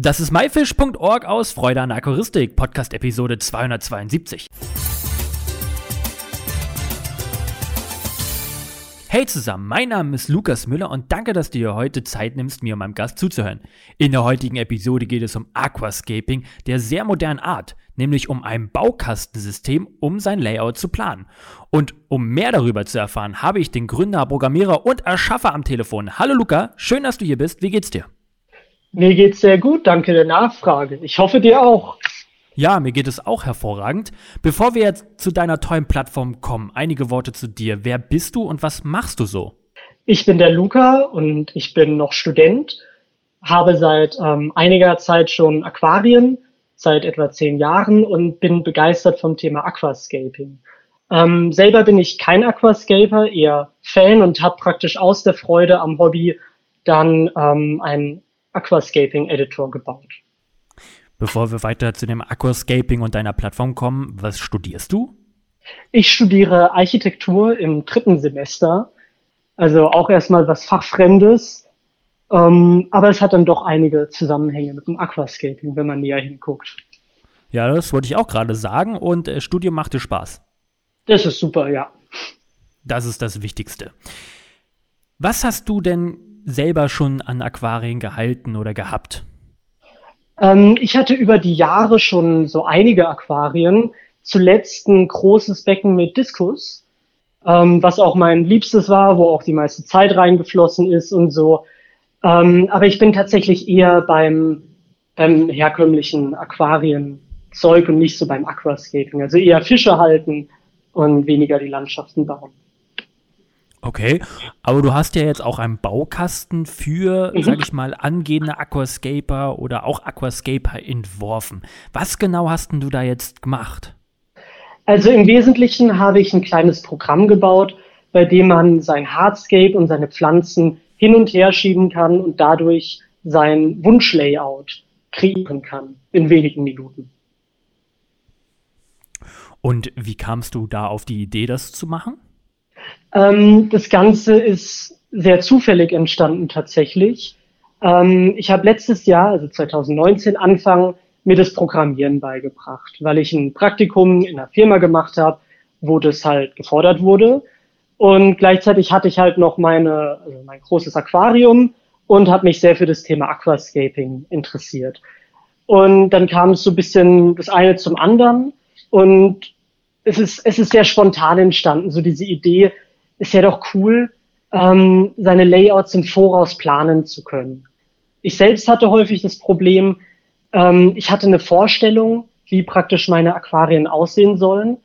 Das ist myfish.org aus Freude an Aquaristik, Podcast Episode 272. Hey zusammen, mein Name ist Lukas Müller und danke, dass du dir heute Zeit nimmst, mir und meinem Gast zuzuhören. In der heutigen Episode geht es um Aquascaping der sehr modernen Art, nämlich um ein Baukastensystem, um sein Layout zu planen. Und um mehr darüber zu erfahren, habe ich den Gründer, Programmierer und Erschaffer am Telefon. Hallo Luca, schön, dass du hier bist. Wie geht's dir? Mir geht's sehr gut, danke der Nachfrage. Ich hoffe dir auch. Ja, mir geht es auch hervorragend. Bevor wir jetzt zu deiner tollen Plattform kommen, einige Worte zu dir. Wer bist du und was machst du so? Ich bin der Luca und ich bin noch Student, habe seit ähm, einiger Zeit schon Aquarien, seit etwa zehn Jahren und bin begeistert vom Thema Aquascaping. Ähm, selber bin ich kein Aquascaper, eher Fan und habe praktisch aus der Freude am Hobby dann ähm, einen Aquascaping-Editor gebaut. Bevor wir weiter zu dem Aquascaping und deiner Plattform kommen, was studierst du? Ich studiere Architektur im dritten Semester. Also auch erstmal was Fachfremdes. Ähm, aber es hat dann doch einige Zusammenhänge mit dem Aquascaping, wenn man näher hinguckt. Ja, das wollte ich auch gerade sagen. Und äh, Studium machte Spaß. Das ist super, ja. Das ist das Wichtigste. Was hast du denn selber schon an Aquarien gehalten oder gehabt? Ähm, ich hatte über die Jahre schon so einige Aquarien. Zuletzt ein großes Becken mit Diskus, ähm, was auch mein Liebstes war, wo auch die meiste Zeit reingeflossen ist und so. Ähm, aber ich bin tatsächlich eher beim, beim herkömmlichen Aquarienzeug und nicht so beim Aquascaping. Also eher Fische halten und weniger die Landschaften bauen. Okay, aber du hast ja jetzt auch einen Baukasten für, mhm. sag ich mal, angehende Aquascaper oder auch Aquascaper entworfen. Was genau hast denn du da jetzt gemacht? Also im Wesentlichen habe ich ein kleines Programm gebaut, bei dem man sein Hardscape und seine Pflanzen hin und her schieben kann und dadurch sein Wunschlayout kreieren kann in wenigen Minuten. Und wie kamst du da auf die Idee, das zu machen? Ähm, das Ganze ist sehr zufällig entstanden tatsächlich. Ähm, ich habe letztes Jahr, also 2019, angefangen, mir das Programmieren beigebracht, weil ich ein Praktikum in einer Firma gemacht habe, wo das halt gefordert wurde. Und gleichzeitig hatte ich halt noch meine, also mein großes Aquarium und habe mich sehr für das Thema Aquascaping interessiert. Und dann kam es so ein bisschen das eine zum anderen und es ist, es ist sehr spontan entstanden, so diese Idee, ist ja doch cool, ähm, seine Layouts im Voraus planen zu können. Ich selbst hatte häufig das Problem, ähm, ich hatte eine Vorstellung, wie praktisch meine Aquarien aussehen sollen,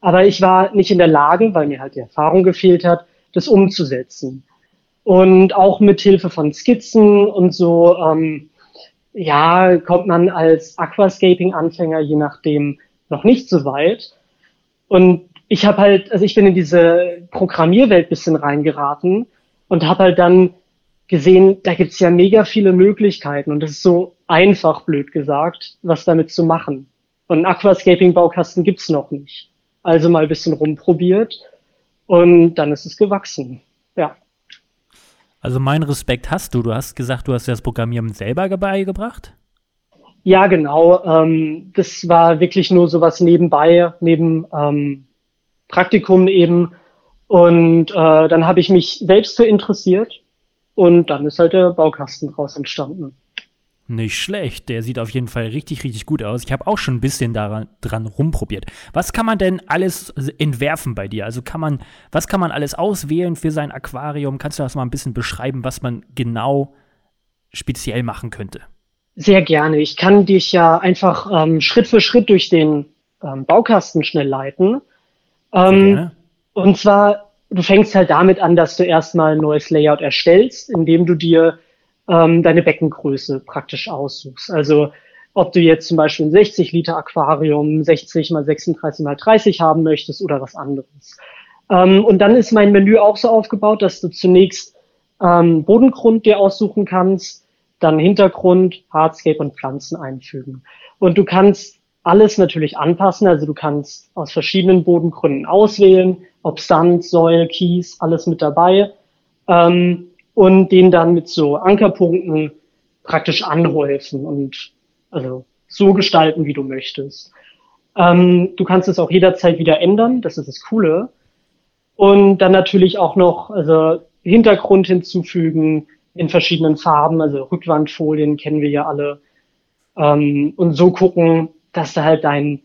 aber ich war nicht in der Lage, weil mir halt die Erfahrung gefehlt hat, das umzusetzen. Und auch mit Hilfe von Skizzen und so, ähm, ja, kommt man als Aquascaping-Anfänger je nachdem noch nicht so weit. Und ich habe halt, also ich bin in diese Programmierwelt bisschen reingeraten und habe halt dann gesehen, da gibt's ja mega viele Möglichkeiten und es ist so einfach, blöd gesagt, was damit zu machen. Und einen Aquascaping-Baukasten gibt's noch nicht. Also mal bisschen rumprobiert und dann ist es gewachsen. Ja. Also mein Respekt hast du. Du hast gesagt, du hast das Programmieren selber beigebracht? Ja, genau. Ähm, das war wirklich nur so was nebenbei, neben ähm, Praktikum eben. Und äh, dann habe ich mich selbst für interessiert und dann ist halt der Baukasten draus entstanden. Nicht schlecht, der sieht auf jeden Fall richtig, richtig gut aus. Ich habe auch schon ein bisschen daran dran rumprobiert. Was kann man denn alles entwerfen bei dir? Also kann man, was kann man alles auswählen für sein Aquarium? Kannst du das mal ein bisschen beschreiben, was man genau speziell machen könnte? Sehr gerne. Ich kann dich ja einfach ähm, Schritt für Schritt durch den ähm, Baukasten schnell leiten. Ähm, und zwar, du fängst halt damit an, dass du erstmal ein neues Layout erstellst, indem du dir ähm, deine Beckengröße praktisch aussuchst. Also ob du jetzt zum Beispiel ein 60 Liter Aquarium 60 mal 36 mal 30 haben möchtest oder was anderes. Ähm, und dann ist mein Menü auch so aufgebaut, dass du zunächst ähm, Bodengrund dir aussuchen kannst, dann Hintergrund, Hardscape und Pflanzen einfügen. Und du kannst alles natürlich anpassen. Also du kannst aus verschiedenen Bodengründen auswählen, ob Sand, Säule, Kies, alles mit dabei. Ähm, und den dann mit so Ankerpunkten praktisch anhäufen und also so gestalten, wie du möchtest. Ähm, du kannst es auch jederzeit wieder ändern, das ist das Coole. Und dann natürlich auch noch also Hintergrund hinzufügen in verschiedenen Farben, also Rückwandfolien kennen wir ja alle. Ähm, und so gucken, dass du halt dein,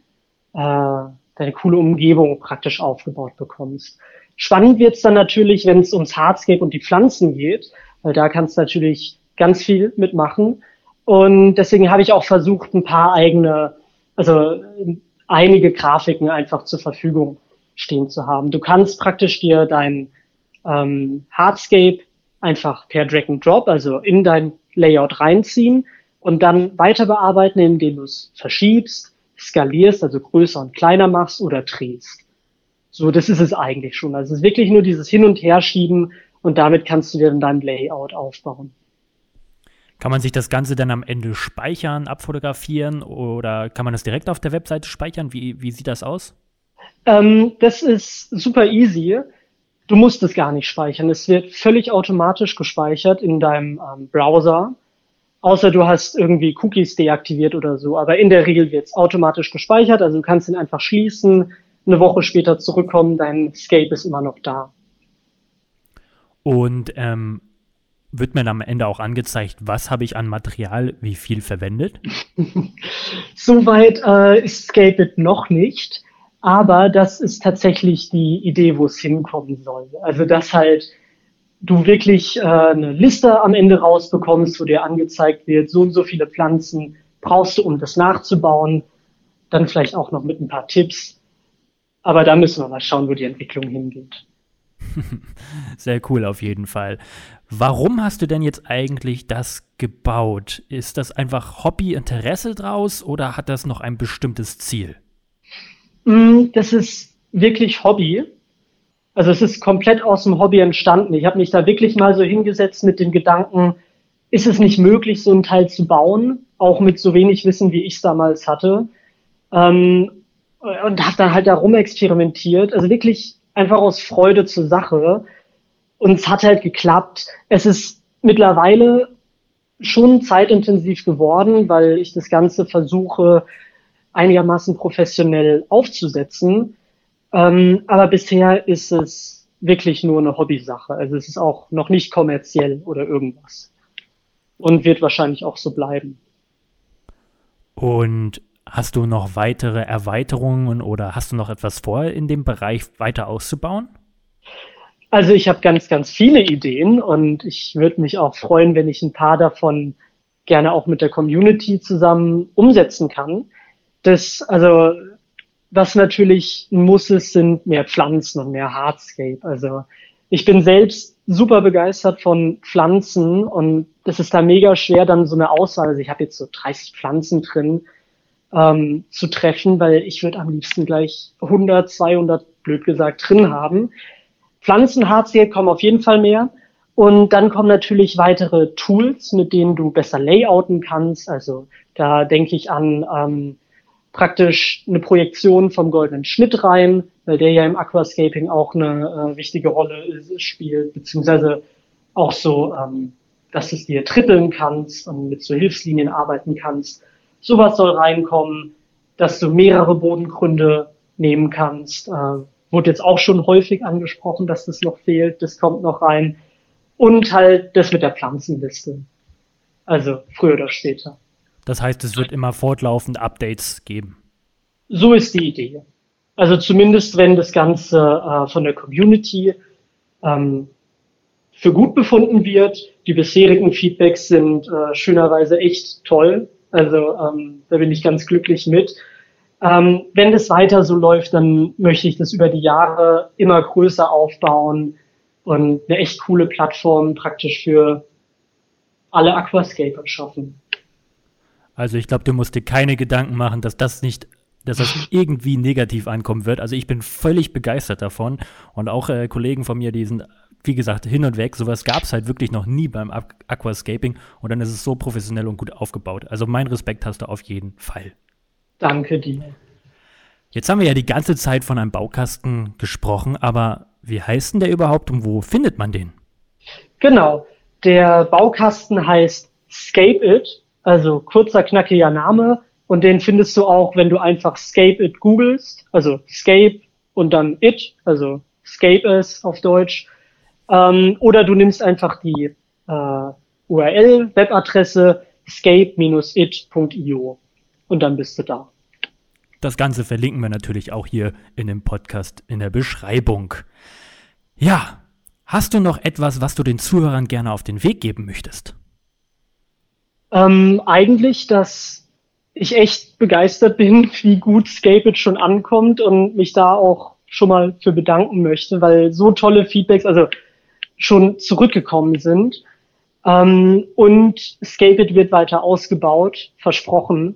äh, deine coole Umgebung praktisch aufgebaut bekommst. Spannend wird's dann natürlich, wenn es ums Hardscape und die Pflanzen geht, weil da kannst du natürlich ganz viel mitmachen. Und deswegen habe ich auch versucht, ein paar eigene, also einige Grafiken einfach zur Verfügung stehen zu haben. Du kannst praktisch dir dein ähm, Hardscape einfach per Drag and Drop, also in dein Layout reinziehen und dann weiter bearbeiten, indem du es verschiebst, skalierst, also größer und kleiner machst oder drehst. So, das ist es eigentlich schon. Also es ist wirklich nur dieses Hin- und Herschieben und damit kannst du dir dann dein Layout aufbauen. Kann man sich das Ganze dann am Ende speichern, abfotografieren oder kann man das direkt auf der Webseite speichern? Wie, wie sieht das aus? Ähm, das ist super easy. Du musst es gar nicht speichern. Es wird völlig automatisch gespeichert in deinem ähm, Browser. Außer du hast irgendwie Cookies deaktiviert oder so. Aber in der Regel wird es automatisch gespeichert. Also du kannst ihn einfach schließen, eine Woche später zurückkommen, dein Scape ist immer noch da. Und ähm, wird mir am Ende auch angezeigt, was habe ich an Material, wie viel verwendet? Soweit äh, ist Scapeit noch nicht, aber das ist tatsächlich die Idee, wo es hinkommen soll. Also dass halt du wirklich äh, eine Liste am Ende rausbekommst, wo dir angezeigt wird, so und so viele Pflanzen brauchst du, um das nachzubauen. Dann vielleicht auch noch mit ein paar Tipps, aber da müssen wir mal schauen, wo die Entwicklung hingeht. Sehr cool auf jeden Fall. Warum hast du denn jetzt eigentlich das gebaut? Ist das einfach Hobby-Interesse draus oder hat das noch ein bestimmtes Ziel? Mm, das ist wirklich Hobby. Also es ist komplett aus dem Hobby entstanden. Ich habe mich da wirklich mal so hingesetzt mit dem Gedanken, ist es nicht möglich, so ein Teil zu bauen, auch mit so wenig Wissen, wie ich es damals hatte. Ähm, und habe dann halt da rumexperimentiert. Also wirklich einfach aus Freude zur Sache. Und es hat halt geklappt. Es ist mittlerweile schon zeitintensiv geworden, weil ich das Ganze versuche, einigermaßen professionell aufzusetzen. Ähm, aber bisher ist es wirklich nur eine Hobbysache. Also es ist auch noch nicht kommerziell oder irgendwas. Und wird wahrscheinlich auch so bleiben. Und Hast du noch weitere Erweiterungen oder hast du noch etwas vor, in dem Bereich weiter auszubauen? Also ich habe ganz, ganz viele Ideen und ich würde mich auch freuen, wenn ich ein paar davon gerne auch mit der Community zusammen umsetzen kann. Das, also, was natürlich ein Muss ist, sind mehr Pflanzen und mehr Hardscape. Also ich bin selbst super begeistert von Pflanzen und das ist da mega schwer, dann so eine Auswahl. Also ich habe jetzt so 30 Pflanzen drin ähm, zu treffen, weil ich würde am liebsten gleich 100, 200, blöd gesagt, drin haben. Pflanzenhardscape kommen auf jeden Fall mehr. Und dann kommen natürlich weitere Tools, mit denen du besser layouten kannst. Also da denke ich an ähm, praktisch eine Projektion vom goldenen Schnitt rein, weil der ja im Aquascaping auch eine äh, wichtige Rolle spielt, beziehungsweise auch so, ähm, dass du es dir trippeln kannst und mit so Hilfslinien arbeiten kannst. Sowas soll reinkommen, dass du mehrere Bodengründe nehmen kannst. Äh, wurde jetzt auch schon häufig angesprochen, dass das noch fehlt. Das kommt noch rein. Und halt das mit der Pflanzenliste. Also früher oder später. Das heißt, es wird immer fortlaufend Updates geben. So ist die Idee. Also zumindest, wenn das Ganze äh, von der Community ähm, für gut befunden wird. Die bisherigen Feedbacks sind äh, schönerweise echt toll. Also ähm, da bin ich ganz glücklich mit. Ähm, wenn das weiter so läuft, dann möchte ich das über die Jahre immer größer aufbauen und eine echt coole Plattform praktisch für alle Aquascaper schaffen. Also ich glaube, du musst dir keine Gedanken machen, dass das nicht, dass das irgendwie negativ ankommen wird. Also ich bin völlig begeistert davon und auch äh, Kollegen von mir, die sind wie gesagt, hin und weg. Sowas gab es halt wirklich noch nie beim Aquascaping und dann ist es so professionell und gut aufgebaut. Also mein Respekt hast du auf jeden Fall. Danke dir. Jetzt haben wir ja die ganze Zeit von einem Baukasten gesprochen, aber wie heißt denn der überhaupt und wo findet man den? Genau, der Baukasten heißt Scape It, also kurzer, knackiger Name. Und den findest du auch, wenn du einfach Scape It googelst, also Scape und dann It, also Scape es auf Deutsch. Ähm, oder du nimmst einfach die äh, URL, Webadresse scape-it.io und dann bist du da. Das Ganze verlinken wir natürlich auch hier in dem Podcast in der Beschreibung. Ja, hast du noch etwas, was du den Zuhörern gerne auf den Weg geben möchtest? Ähm, eigentlich, dass ich echt begeistert bin, wie gut Scapeit schon ankommt und mich da auch schon mal für bedanken möchte, weil so tolle Feedbacks also schon zurückgekommen sind. Ähm, und Scapeit wird weiter ausgebaut, versprochen.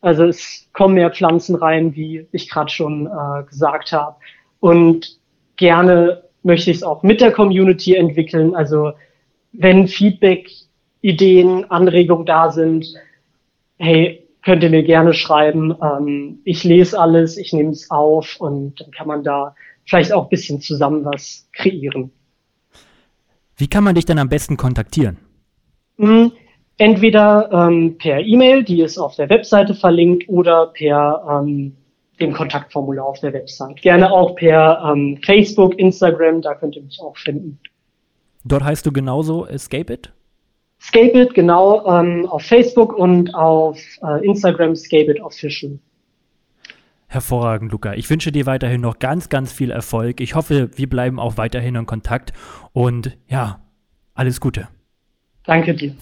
Also es kommen mehr Pflanzen rein, wie ich gerade schon äh, gesagt habe. Und gerne möchte ich es auch mit der Community entwickeln. Also wenn Feedback, Ideen, Anregungen da sind, hey, könnt ihr mir gerne schreiben. Ähm, ich lese alles, ich nehme es auf und dann kann man da vielleicht auch ein bisschen zusammen was kreieren. Wie kann man dich denn am besten kontaktieren? Hm, entweder ähm, per E-Mail, die ist auf der Webseite verlinkt, oder per ähm, dem Kontaktformular auf der Website. Gerne auch per ähm, Facebook, Instagram, da könnt ihr mich auch finden. Dort heißt du genauso Escape It? Escape It, genau, ähm, auf Facebook und auf äh, Instagram Escape It Official. Hervorragend, Luca. Ich wünsche dir weiterhin noch ganz, ganz viel Erfolg. Ich hoffe, wir bleiben auch weiterhin in Kontakt und ja, alles Gute. Danke dir.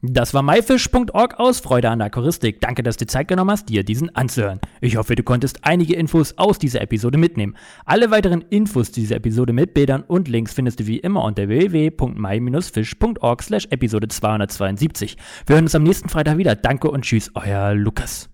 Das war myfish.org aus Freude an der Choristik. Danke, dass du Zeit genommen hast, dir diesen anzuhören. Ich hoffe, du konntest einige Infos aus dieser Episode mitnehmen. Alle weiteren Infos zu dieser Episode mit Bildern und Links findest du wie immer unter www.my-fish.org slash Episode 272. Wir hören uns am nächsten Freitag wieder. Danke und tschüss, euer Lukas.